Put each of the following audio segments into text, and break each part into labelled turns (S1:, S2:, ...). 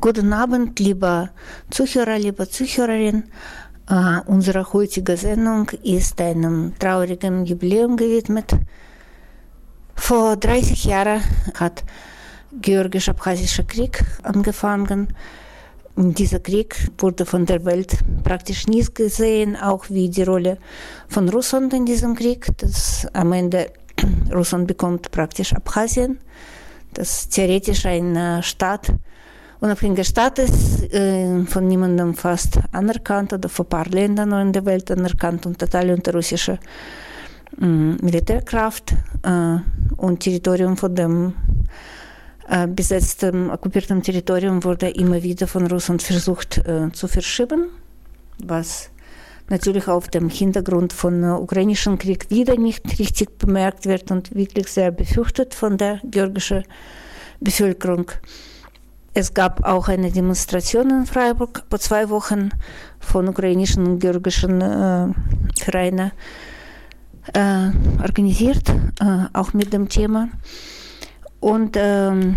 S1: Guten Abend, lieber Zuhörer, liebe Zuhörerin. Uh, unsere heutige Sendung ist einem traurigen Jubiläum gewidmet. Vor 30 Jahren hat Georgisch-Abchasischer Krieg angefangen. Dieser Krieg wurde von der Welt praktisch nie gesehen, auch wie die Rolle von Russland in diesem Krieg. Das am Ende Russland bekommt praktisch Abchasien, das theoretisch ein Staat, unabhängiger Staat ist, äh, von niemandem fast anerkannt oder von ein paar Ländern in der Welt anerkannt und total unter russischer äh, Militärkraft äh, und Territorium von dem äh, besetzten, okkupierten Territorium wurde immer wieder von Russland versucht äh, zu verschieben, was natürlich auf dem Hintergrund von äh, ukrainischen Krieg wieder nicht richtig bemerkt wird und wirklich sehr befürchtet von der georgischen Bevölkerung. Es gab auch eine Demonstration in Freiburg vor zwei Wochen von ukrainischen und georgischen äh, Vereinen äh, organisiert, äh, auch mit dem Thema. Und ähm,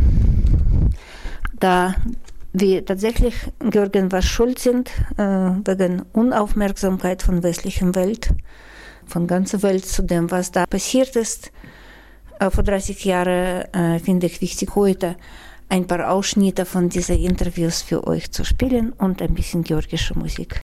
S1: da wir tatsächlich Georgien was schuld sind, äh, wegen Unaufmerksamkeit von westlicher Welt, von ganzer Welt zu dem, was da passiert ist, äh, vor 30 Jahren, äh, finde ich wichtig, heute ein paar Ausschnitte von diesen Interviews für euch zu spielen und ein bisschen georgische Musik.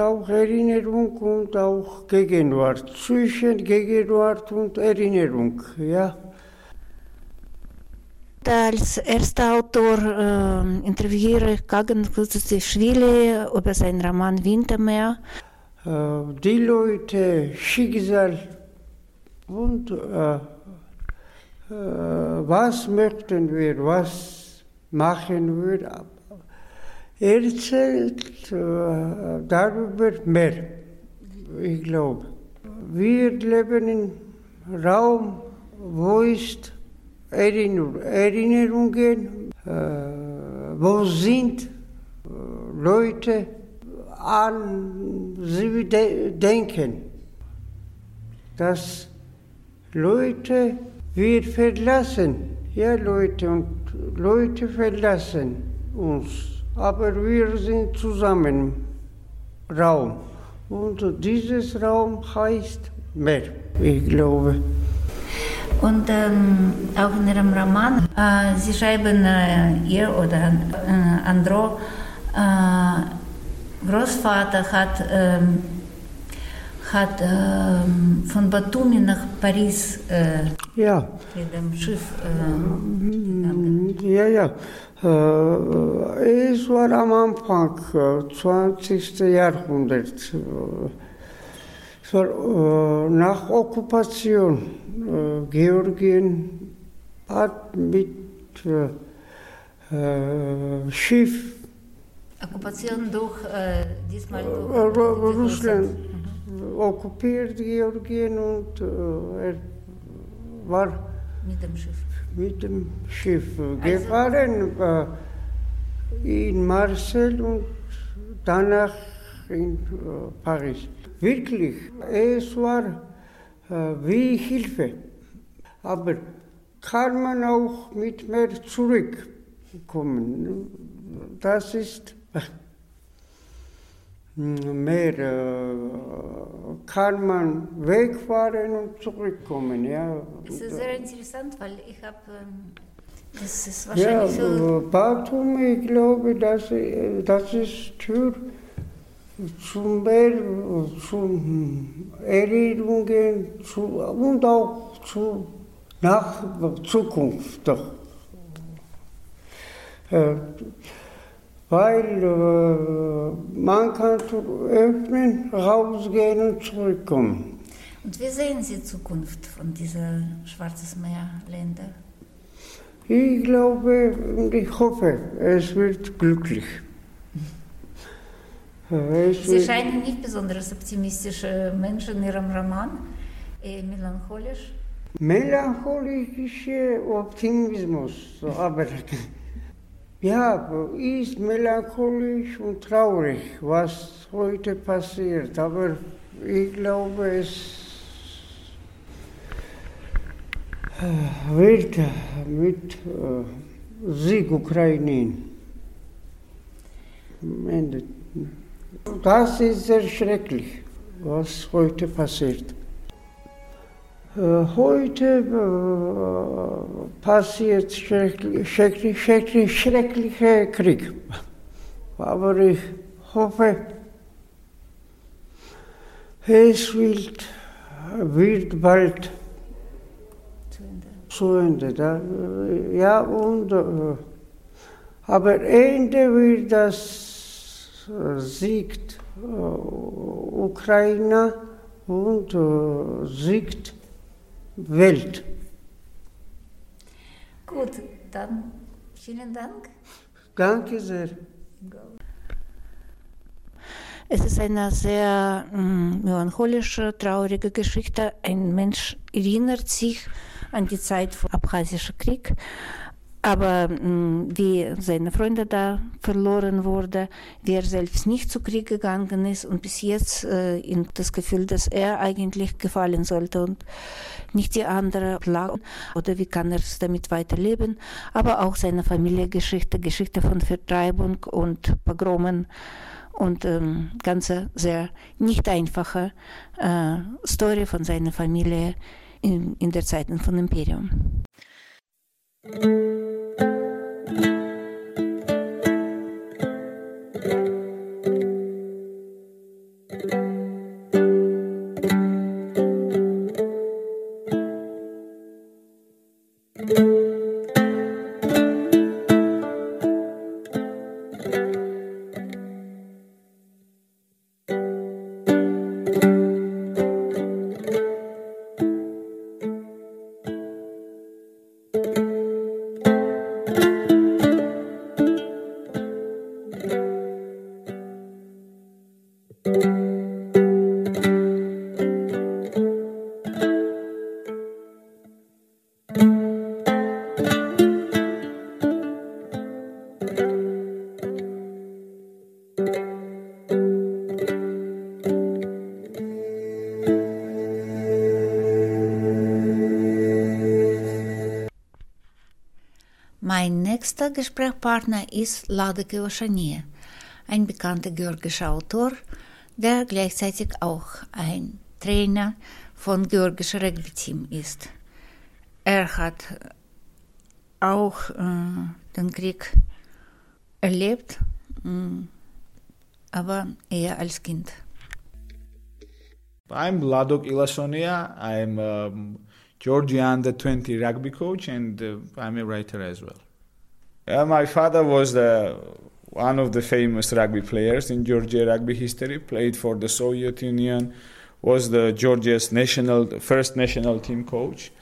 S2: Auch Erinnerung und auch Gegenwart, zwischen Gegenwart und Erinnerung, ja.
S1: Als erster Autor äh, interviewiere ich Kagan Kuzuzischwili über seinen Roman Wintermeer.
S2: Äh, die Leute, Schicksal und äh, äh, was möchten wir, was machen wir, erzählt äh, darüber mehr, ich glaube. Wir leben in Raum, wo ist Erinnerung, Erinnerungen, äh, wo sind äh, Leute an sie de denken, dass Leute wir verlassen, ja Leute und Leute verlassen uns aber wir sind zusammen Raum. Und dieses Raum heißt mehr, ich glaube.
S1: Und ähm, auch in Ihrem Roman, äh, Sie schreiben, äh, ihr oder äh, Andro, äh, Großvater hat, ähm, hat ähm, von Batumi nach Paris
S2: äh, ja.
S1: mit dem Schiff.
S2: Äh, ja, ja. ეს ვარ ამ ამფანქ ცვანცისტე არხუნდერთ ეს ვარ ნახ ოკუპაციონ გეორგიენ პატ
S1: მით შიფ. ოკუპაციონ дух
S2: дисмал Russland okkupiert Georgien und er war
S1: mit dem Schiff
S2: mit dem Schiff gefahren äh, in Marseille und danach in äh, Paris. Wirklich, es war äh, wie Hilfe. Aber kann man auch mit mehr zurückkommen. Das ist mehr äh, kann man wegfahren und zurückkommen. Ja.
S1: Das ist sehr interessant, weil ich habe ähm, das ist
S2: wahrscheinlich ja, so. Batum, ich glaube, das, das ist Tür zum mehr, zu Erinnerungen zu, und auch zu nach Zukunft. Doch. Äh, weil äh, man kann öffnen, rausgehen und zurückkommen.
S1: Und wie sehen Sie die Zukunft von diesen Schwarzes Meer-Ländern?
S2: Ich glaube und ich hoffe, es wird glücklich.
S1: Es Sie scheinen nicht besonders optimistische Menschen in Ihrem Roman, eher melancholisch.
S2: Melancholischer Optimismus, aber ja, ist melancholisch und traurig, was heute passiert, aber ich glaube, es wird mit äh, Sieg Ukraine endet. Das ist sehr schrecklich, was heute passiert. Äh, heute äh, passiert schrecklich, schrecklich, schrecklich, schrecklicher Krieg. Aber ich hoffe, es wird, wird bald zu Ende. Da, ja, und, äh, aber Ende wird das äh, siegt äh, Ukraine und siegt Welt.
S1: Gut, dann vielen Dank.
S2: Danke sehr.
S1: Es ist eine sehr mm, melancholische, traurige Geschichte. Ein Mensch erinnert sich an die Zeit vom Abchasischen Krieg. Aber mh, mm, wie seine Freunde da verloren wurden, wie er selbst nicht zu Krieg gegangen ist und bis jetzt äh, in das Gefühl, dass er eigentlich gefallen sollte und nicht die andere plagen oder wie kann er damit weiterleben, aber auch seine Familiengeschichte, Geschichte von Vertreibung und Pogromen und ähm, ganze sehr nicht einfache äh, Story von seiner Familie in, in der Zeit von Imperium. Nächster Gesprächspartner ist Ladeke Oshanie, ein bekannter georgischer Autor, der gleichzeitig auch ein Trainer von georgischen Rugby-Team ist. Er hat auch äh, den Krieg erlebt, äh, aber eher als Kind.
S3: I'm Ladok Ilasonia. I'm a Georgia under 20 rugby coach and uh, I'm a writer as well. Uh, my father was the, one of the famous rugby players in Georgia rugby history, played for the Soviet Union, was the Georgia's national first national team coach.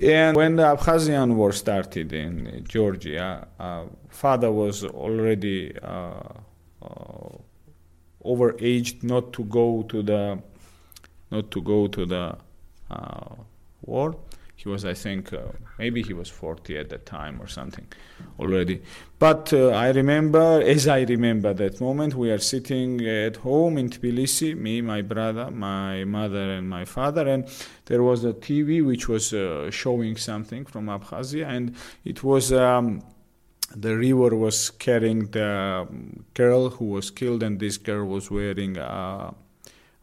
S3: And when the Abkhazian war started in Georgia, uh, father was already uh, uh, overaged not to go to the not to go to the uh, war. He was, I think, uh, maybe he was 40 at that time or something already. But uh, I remember, as I remember that moment, we are sitting at home in Tbilisi, me, my brother, my mother, and my father, and there was a TV which was uh, showing something from Abkhazia, and it was. Um, the river was carrying the girl who was killed, and this girl was wearing a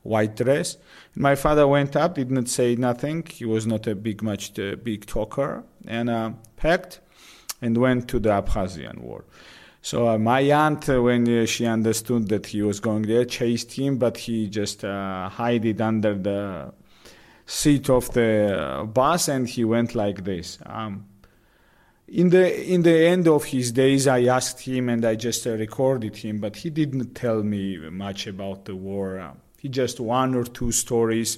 S3: white dress. My father went up, did not say nothing. He was not a big, much uh, big talker, and uh, packed and went to the Abkhazian war. So uh, my aunt, uh, when uh, she understood that he was going there, chased him, but he just uh, hid it under the seat of the bus, and he went like this. Um, in the in the end of his days, I asked him and I just uh, recorded him, but he didn't tell me much about the war. He just one or two stories,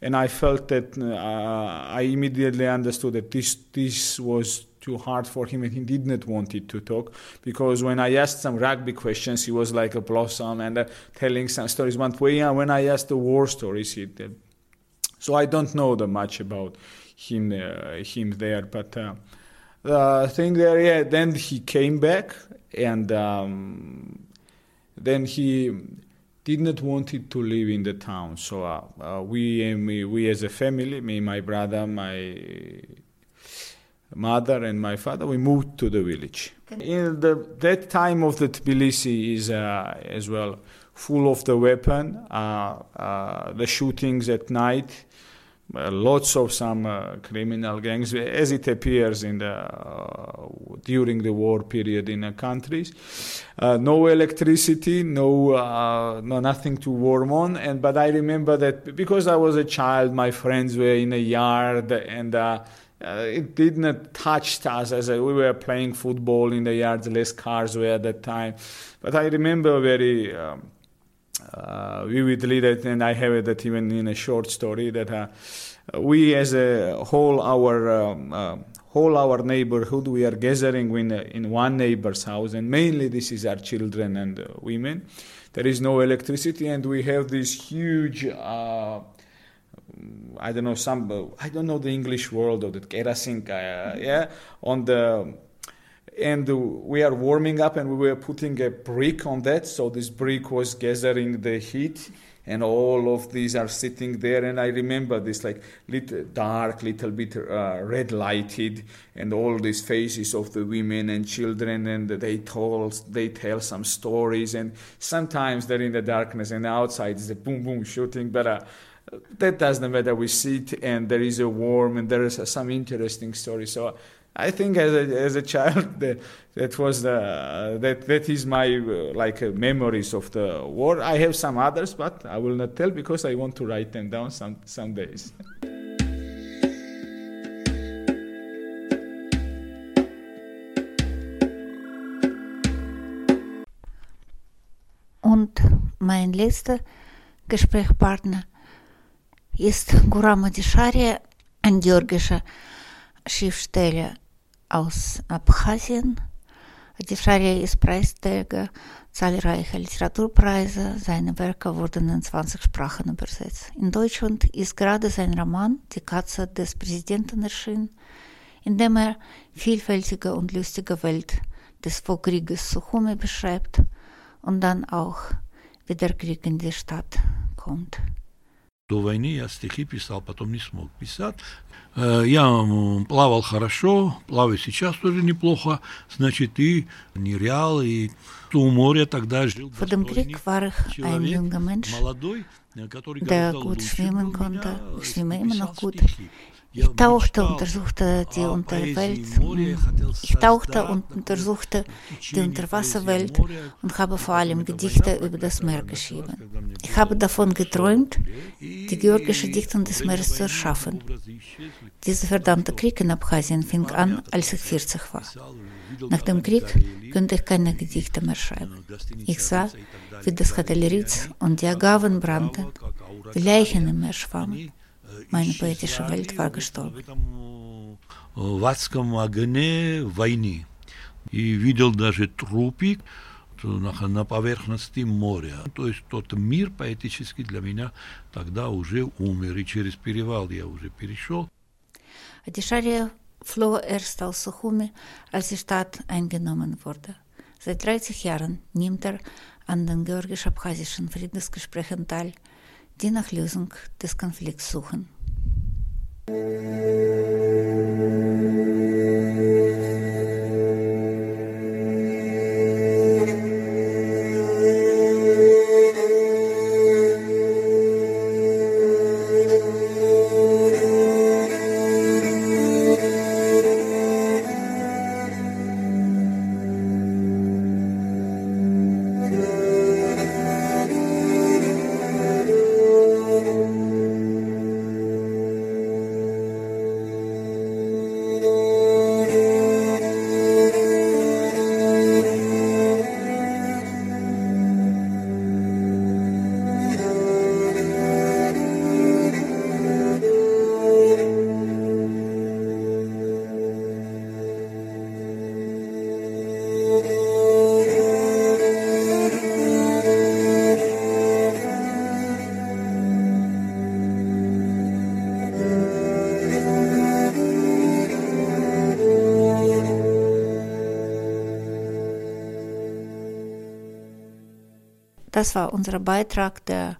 S3: and I felt that uh, I immediately understood that this this was too hard for him and he did not want it to talk because when I asked some rugby questions, he was like a blossom and uh, telling some stories. But when I asked the war stories, he did. So I don't know that much about him uh, him there, but uh, the thing there, yeah. Then he came back and um, then he did not wanted to live in the town. So uh, uh, we, we, we as a family, me, my brother, my mother, and my father, we moved to the village. In the, that time of the Tbilisi is uh, as well full of the weapon, uh, uh, the shootings at night. Uh, lots of some uh, criminal gangs, as it appears in the uh, during the war period in countries. no electricity, no, no nothing to warm on. And but I remember that because I was a child, my friends were in a yard and. Uh, it did not touch us as we were playing football in the yards. Less cars were at that time, but I remember very um, uh, vividly that, and I have it that even in a short story that uh, we as a whole our um, uh, whole our neighborhood we are gathering in, in one neighbor's house, and mainly this is our children and uh, women. There is no electricity, and we have this huge. Uh, I don't know some. I don't know the English word of the kerosene. Uh, yeah, on the and we are warming up and we were putting a brick on that. So this brick was gathering the heat and all of these are sitting there. And i remember this like little dark little bit uh, red lighted and all these faces of the women and children. And they tell they tell some stories. And sometimes they're in the darkness and outside is a boom boom shooting. But uh, that doesn't matter. We sit and there is a warm and there is uh, some interesting story. So I think as a, as a child that, that was the, that that is my uh, like uh, memories of the war. I have some others, but I will not tell because I want to write them down some some days.
S1: Und mein letzter Gesprächspartner ist Gurama Dishari, ein georgischer Schriftsteller aus Abchasien. Die Scharia ist Preisträger zahlreicher Literaturpreise. Seine Werke wurden in 20 Sprachen übersetzt. In Deutschland ist gerade sein Roman Die Katze des Präsidenten erschienen, in dem er vielfältige und lustige Welt des Vorkrieges Suchumi beschreibt und dann auch, wie der Krieg in die Stadt kommt.
S4: До войны я стихи писал, потом не смог писать. Я плавал хорошо, плаваю сейчас тоже неплохо, значит, и нырял, и у моря тогда жил
S1: dem Krieg war ich ein junger Mensch, der gut schwimmen konnte. Ich gut. Ich tauchte, untersuchte die Unterwelt. Ich tauchte und untersuchte die Unterwasserwelt und habe vor allem Gedichte über das Meer geschrieben. Ich habe davon geträumt, die georgische Dichtung des Meeres zu erschaffen. Dieser verdammte Krieg in Abchasien fing an, als ich 40 war. Nach dem Krieg konnte ich keine Gedichte mehr schreiben. Ich sah, wie das Hatelieritz und die Agaven brannten, wie Leichen im Meer schwammen. Meine poetische Welt war gestorben.
S4: В адском огне войны. И видел даже трупик на, поверхности моря. То есть тот мир поэтический для меня тогда уже умер. И через перевал я уже перешел.
S1: Adisharia floh erst aus Suchumi, als die Stadt eingenommen wurde. Seit 30 Jahren nimmt er an den georgisch-abchasischen Friedensgesprächen teil, die nach Lösung des Konflikts suchen. Música das war unser Beitrag, der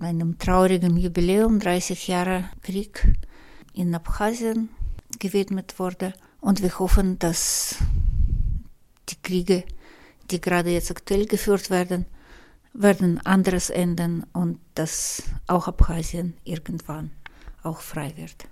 S1: einem traurigen Jubiläum, 30 Jahre Krieg in Abchasien gewidmet wurde. Und wir hoffen, dass die Kriege, die gerade jetzt aktuell geführt werden, werden anderes enden und dass auch Abchasien irgendwann auch frei wird.